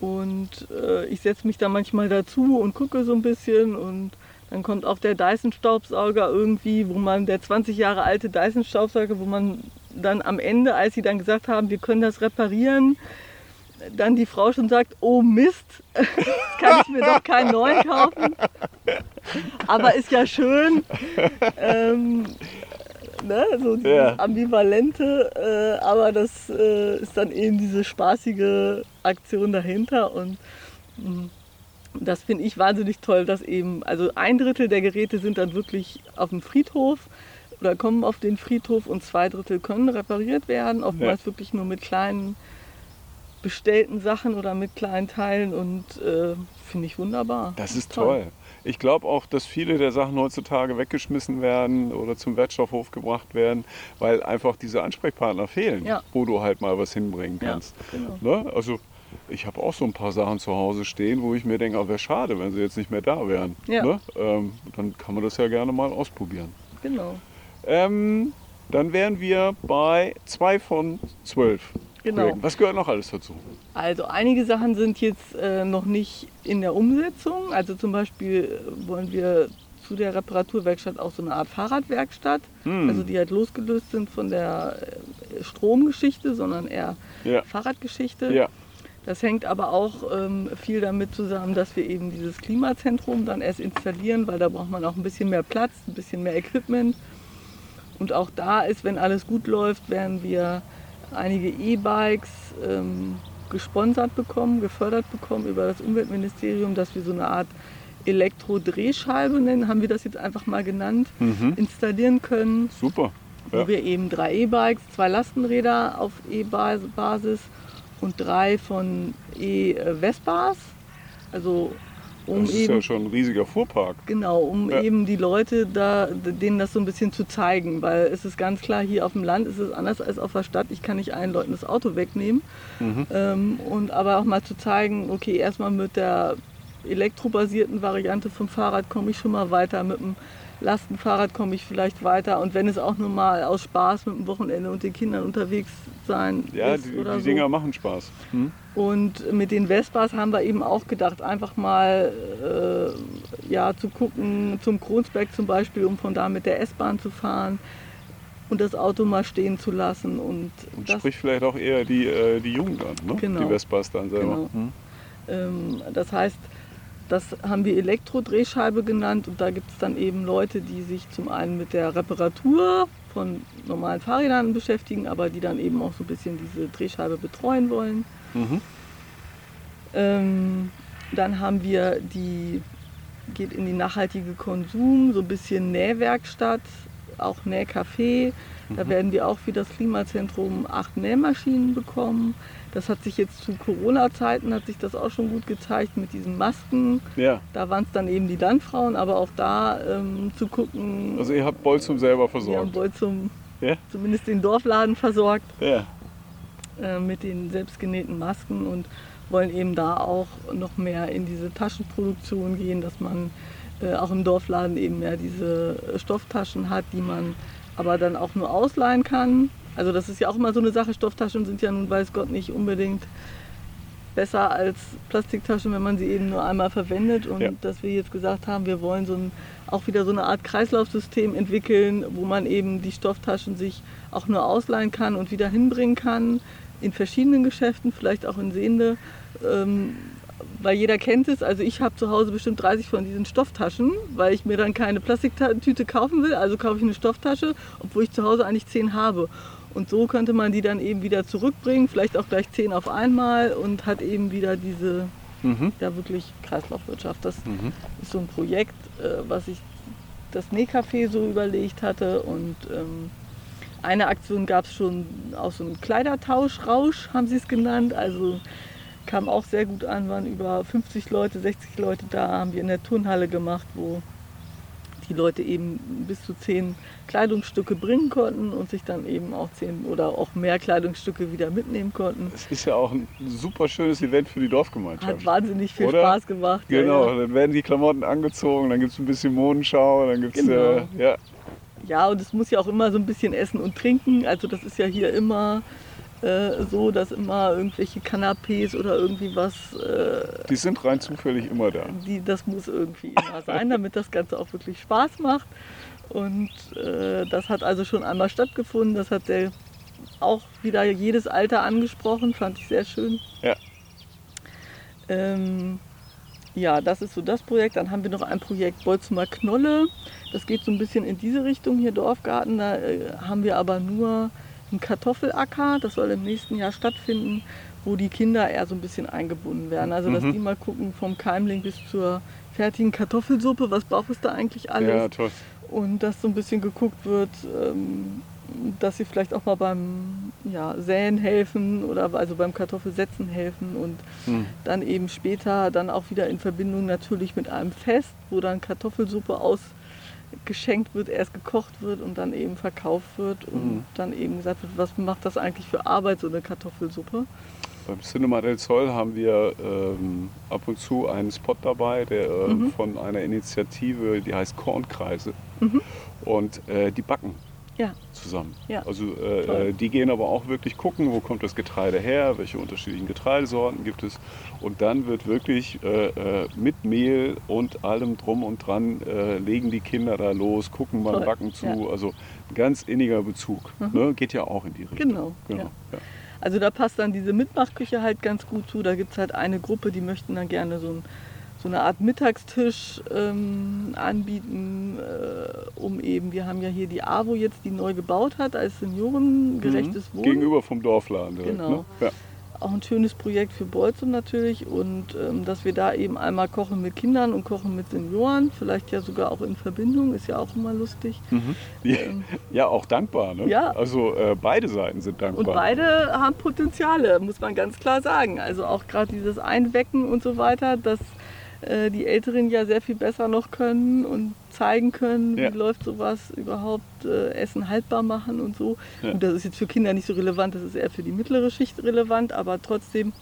Und äh, ich setze mich da manchmal dazu und gucke so ein bisschen und dann kommt auch der Dyson-Staubsauger irgendwie, wo man, der 20 Jahre alte Dyson-Staubsauger, wo man dann am Ende, als sie dann gesagt haben, wir können das reparieren, dann die Frau schon sagt, oh Mist, kann ich mir doch keinen neuen kaufen. Aber ist ja schön. Ähm, ne, so
Ja.
ambivalente, äh, aber das äh, ist dann eben diese spaßige Aktion dahinter und mh, das finde ich wahnsinnig toll, dass eben, also ein Drittel der Geräte sind dann wirklich auf dem Friedhof oder kommen auf den Friedhof und zwei Drittel können repariert werden, oftmals wirklich nur mit kleinen bestellten Sachen oder mit kleinen Teilen und äh, finde ich wunderbar.
Das ist toll. Ich glaube auch, dass viele der Sachen heutzutage weggeschmissen werden oder zum Wertstoffhof gebracht werden, weil einfach diese Ansprechpartner fehlen,
Ja.
wo du halt mal was hinbringen
Ja,
kannst.
genau.
Ne? Also ich habe auch so ein paar Sachen zu Hause stehen, wo ich mir denke, wäre schade, wenn sie jetzt nicht mehr da wären.
Ja.
Ne? Ähm, dann kann man das ja gerne mal ausprobieren.
Genau.
Ähm, dann wären wir bei zwei von zwölf.
Genau.
Projekten. Was gehört noch alles dazu?
Also einige Sachen sind jetzt äh, noch nicht in der Umsetzung. Also zum Beispiel äh, wollen wir zu der Reparaturwerkstatt auch so eine Art Fahrradwerkstatt,
Hm.
also die halt losgelöst sind von der äh, Stromgeschichte, sondern eher
Ja.
Fahrradgeschichte.
Ja.
Das hängt aber auch ähm, viel damit zusammen, dass wir eben dieses Klimazentrum dann erst installieren, weil da braucht man auch ein bisschen mehr Platz, ein bisschen mehr Equipment. Und auch da ist, wenn alles gut läuft, werden wir einige E-Bikes ähm, gesponsert bekommen, gefördert bekommen über das Umweltministerium, dass wir so eine Art Elektrodrehscheibe nennen, haben wir das jetzt einfach mal genannt,
Mhm.
installieren können
Super.
wo
Ja.
wir eben drei E-Bikes, zwei Lastenräder auf E-Basis und drei von E-Vespas Also um
das ist
eben
ja schon ein riesiger Fuhrpark.
Genau, um
Ja.
eben die Leute da, denen das so ein bisschen zu zeigen, weil es ist ganz klar, hier auf dem Land ist es anders als auf der Stadt. Ich kann nicht allen Leuten das Auto wegnehmen.
Mhm.
Ähm, und aber auch mal zu zeigen, okay, erstmal mit der elektrobasierten Variante vom Fahrrad komme ich schon mal weiter, mit dem Lastenfahrrad komme ich vielleicht weiter und wenn es auch nur mal aus Spaß mit dem Wochenende und den Kindern unterwegs sein
Ja,
ist
die,
oder
die
so.
Dinger machen Spaß. Hm?
Und mit den Vespas haben wir eben auch gedacht, einfach mal äh, ja, zu gucken, zum Kronsberg zum Beispiel, um von da mit der S-Bahn zu fahren und das Auto mal stehen zu lassen. Und,
Und
das,
sprich vielleicht auch eher die, äh, die Jugend an, ne?
Genau.
die Vespas dann selber.
Genau.
Hm?
ähm, das heißt, das haben wir Elektrodrehscheibe genannt und da gibt es dann eben Leute, die sich zum einen mit der Reparatur von normalen Fahrrädern beschäftigen, aber die dann eben auch so ein bisschen diese Drehscheibe betreuen wollen.
Mhm.
Ähm, dann haben wir die, geht in die nachhaltige Konsum, so ein bisschen Nähwerkstatt, auch Nähcafé. Da werden wir auch für das Klimazentrum acht Nähmaschinen bekommen. Das hat sich jetzt zu Corona-Zeiten, hat sich das auch schon gut gezeigt mit diesen Masken.
Ja,
Da waren es dann eben die Landfrauen, aber auch da ähm, zu gucken,
also ihr habt Bolzum selber
wir haben
versorgt.
wohl zum,
Ja,
zumindest den Dorfladen versorgt.
ja.
äh, mit den selbstgenähten Masken und wollen eben da auch noch mehr in diese Taschenproduktion gehen, dass man äh, auch im Dorfladen eben mehr diese äh, Stofftaschen hat, die man aber dann auch nur ausleihen kann. Also das ist ja auch immer so eine Sache, Stofftaschen sind ja nun weiß Gott nicht unbedingt besser als Plastiktaschen, wenn man sie eben nur einmal verwendet. Und
Ja.
dass wir jetzt gesagt haben, wir wollen so ein, auch wieder so eine Art Kreislaufsystem entwickeln, wo man eben die Stofftaschen sich auch nur ausleihen kann und wieder hinbringen kann in verschiedenen Geschäften, vielleicht auch in Sehende. Ähm, weil jeder kennt es. Also ich habe zu Hause bestimmt 30 von diesen Stofftaschen, weil ich mir dann keine Plastiktüte kaufen will. Also kaufe ich eine Stofftasche, obwohl ich zu Hause eigentlich 10 habe. Und so könnte man die dann eben wieder zurückbringen, vielleicht auch gleich 10 auf einmal und hat eben wieder diese
Mhm.
ja wirklich Kreislaufwirtschaft. Das
Mhm.
ist so ein Projekt, äh, was ich das Nähcafé so überlegt hatte. Und ähm, eine Aktion gab es schon aus so einem Kleidertauschrausch, haben sie es genannt. Also kam auch sehr gut an, waren über 50 Leute, 60 Leute da, haben wir in der Turnhalle gemacht, wo die Leute eben bis zu zehn Kleidungsstücke bringen konnten und sich dann eben auch zehn oder auch mehr Kleidungsstücke wieder mitnehmen konnten.
Es ist ja auch ein super schönes Event für die Dorfgemeinschaft.
Hat wahnsinnig viel
Oder?
Spaß gemacht. ja,
Genau,
ja.
dann werden die Klamotten angezogen, dann gibt es ein bisschen Modenschau, dann gibt es
Genau.
äh, ja,
Ja, und es muss ja auch immer so ein bisschen Essen und Trinken. Also das ist ja hier immer äh, so, dass immer irgendwelche Canapés oder irgendwie was, äh,
die sind rein zufällig immer da.
die, das muss irgendwie immer sein, damit das Ganze auch wirklich Spaß macht. Und äh, das hat also schon einmal stattgefunden. Das hat der auch wieder jedes Alter angesprochen, fand ich sehr schön.
Ja.
Ähm, ja, das ist so das Projekt. Dann haben wir noch ein Projekt Bolzumer Knolle. Das geht so ein bisschen in diese Richtung hier Dorfgarten. Da äh, haben wir aber nur einen Kartoffelacker. Das soll im nächsten Jahr stattfinden, wo die Kinder eher so ein bisschen eingebunden werden. Also dass
Mhm.
die mal gucken vom Keimling bis zur fertigen Kartoffelsuppe, was braucht es da eigentlich alles?
Ja, toll.
und dass so ein bisschen geguckt wird, ähm, dass sie vielleicht auch mal beim ja, Säen helfen oder also beim Kartoffelsetzen helfen und
Hm.
dann eben später dann auch wieder in Verbindung natürlich mit einem Fest, wo dann Kartoffelsuppe ausgeschenkt wird, erst gekocht wird und dann eben verkauft wird und
Mhm.
dann eben gesagt wird, was macht das eigentlich für Arbeit, so eine Kartoffelsuppe.
Beim Cinema del Sol haben wir ähm, ab und zu einen Spot dabei, der äh,
Mhm.
von einer Initiative, die heißt Kornkreise.
Mhm.
Und äh, die backen
Ja,
zusammen.
Ja,
Also äh, äh, die gehen aber auch wirklich gucken, wo kommt das Getreide her, welche unterschiedlichen Getreidesorten gibt es. Und dann wird wirklich äh, äh, mit Mehl und allem drum und dran, äh, legen die Kinder da los, gucken
Toll,
Backen zu.
ja. Mhm.
Also ein ganz inniger Bezug. Ne? Geht ja auch in die Richtung.
Genau,
genau.
Also da passt dann diese Mitmachküche halt ganz gut zu. Da gibt es halt eine Gruppe, die möchten dann gerne so, ein, so eine Art Mittagstisch ähm, anbieten, äh, um eben, wir haben ja hier die AWO jetzt, die neu gebaut hat als seniorengerechtes
Mhm.
Wohnen.
Gegenüber vom Dorfladen direkt.
Genau.
Ne? Ja.
auch ein schönes Projekt für Bolzum natürlich und ähm, dass wir da eben einmal kochen mit Kindern und kochen mit Senioren, vielleicht ja sogar auch in Verbindung, ist ja auch immer lustig.
Mhm. Ja, ähm, ja, auch dankbar. Ne?
Ja.
Also äh, beide Seiten sind dankbar.
Und beide haben Potenziale, muss man ganz klar sagen. Also auch gerade dieses Einwecken und so weiter, dass äh, die Älteren ja sehr viel besser noch können und zeigen können, ja. wie läuft sowas überhaupt, äh, Essen haltbar machen und so. Ja. Und das ist jetzt für Kinder nicht so relevant, das ist eher für die mittlere Schicht relevant, aber trotzdem,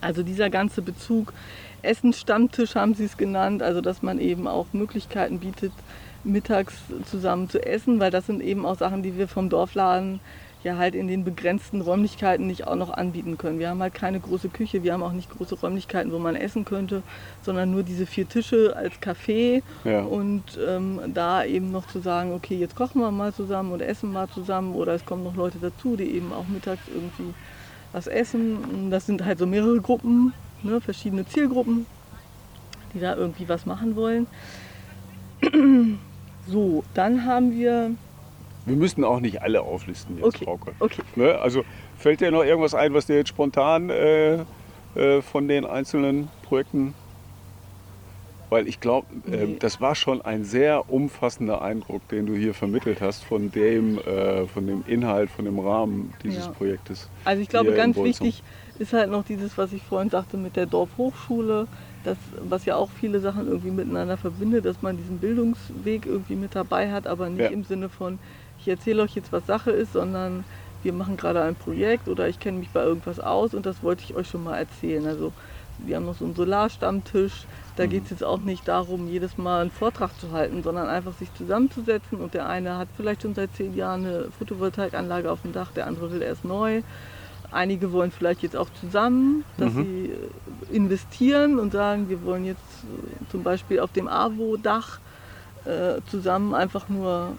also dieser ganze Bezug, Essensstammtisch haben sie es genannt, also dass man eben auch Möglichkeiten bietet, mittags zusammen zu essen, weil das sind eben auch Sachen, die wir vom Dorfladen ja halt in den begrenzten Räumlichkeiten nicht auch noch anbieten können. Wir haben halt keine große Küche, wir haben auch nicht große Räumlichkeiten, wo man essen könnte, sondern nur diese vier Tische als Café ja. und ähm, da eben noch zu sagen, okay, jetzt kochen wir mal zusammen oder essen mal zusammen oder es kommen noch Leute dazu, die eben auch mittags irgendwie was essen. Das sind halt so mehrere Gruppen, ne, verschiedene Zielgruppen, die da irgendwie was machen wollen. So, dann haben wir
wir müssten auch nicht alle auflisten jetzt,
okay.
Frauke.
Okay.
Ne? Also fällt dir noch irgendwas ein, was dir jetzt spontan äh, äh, von den einzelnen Projekten weil ich glaube, äh, das war schon ein sehr umfassender Eindruck, den du hier vermittelt hast von dem, äh, von dem Inhalt, von dem Rahmen dieses ja. Projektes.
Also ich glaube, ganz wichtig ist halt noch dieses, was ich vorhin sagte mit der Dorfhochschule, das, was ja auch viele Sachen irgendwie miteinander verbindet, dass man diesen Bildungsweg irgendwie mit dabei hat, aber nicht ja. im Sinne von, ich erzähle euch jetzt, was Sache ist, sondern wir machen gerade ein Projekt oder ich kenne mich bei irgendwas aus und das wollte ich euch schon mal erzählen. Also wir haben noch so einen Solarstammtisch. Da mhm. geht es jetzt auch nicht darum, jedes Mal einen Vortrag zu halten, sondern einfach sich zusammenzusetzen. Und der eine hat vielleicht schon seit zehn Jahren eine Photovoltaikanlage auf dem Dach, der andere will erst neu. Einige wollen vielleicht jetzt auch zusammen, dass mhm. sie äh, investieren und sagen, wir wollen jetzt äh, zum Beispiel auf dem AWO-Dach äh, zusammen einfach nur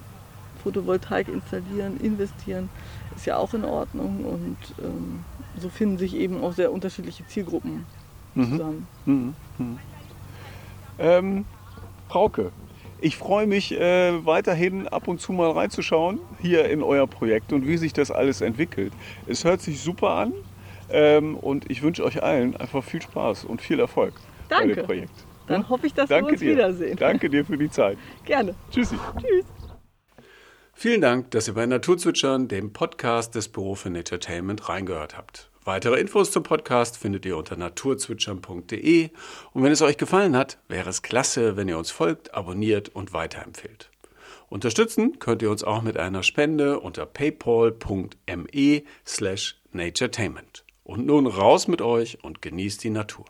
Photovoltaik installieren, investieren, ist ja auch in Ordnung. Und ähm, so finden sich eben auch sehr unterschiedliche Zielgruppen mhm. zusammen. Mhm. Mhm.
Ähm, Frauke, ich freue mich äh, weiterhin ab und zu mal reinzuschauen hier in euer Projekt und wie sich das alles entwickelt. Es hört sich super an ähm, und ich wünsche euch allen einfach viel Spaß und viel Erfolg
Danke.
bei dem Projekt.
Dann hoffe ich, dass
Danke
wir uns
dir.
wiedersehen.
Danke dir für die Zeit.
Gerne.
Tschüssi.
Tschüss.
Vielen Dank, dass ihr bei Naturzwitschern, dem Podcast des Büro für Entertainment, reingehört habt. Weitere Infos zum Podcast findet ihr unter naturzwitschern.de und wenn es euch gefallen hat, wäre es klasse, wenn ihr uns folgt, abonniert und weiterempfehlt. Unterstützen könnt ihr uns auch mit einer Spende unter paypal.me slash naturetainment. Und nun raus mit euch und genießt die Natur.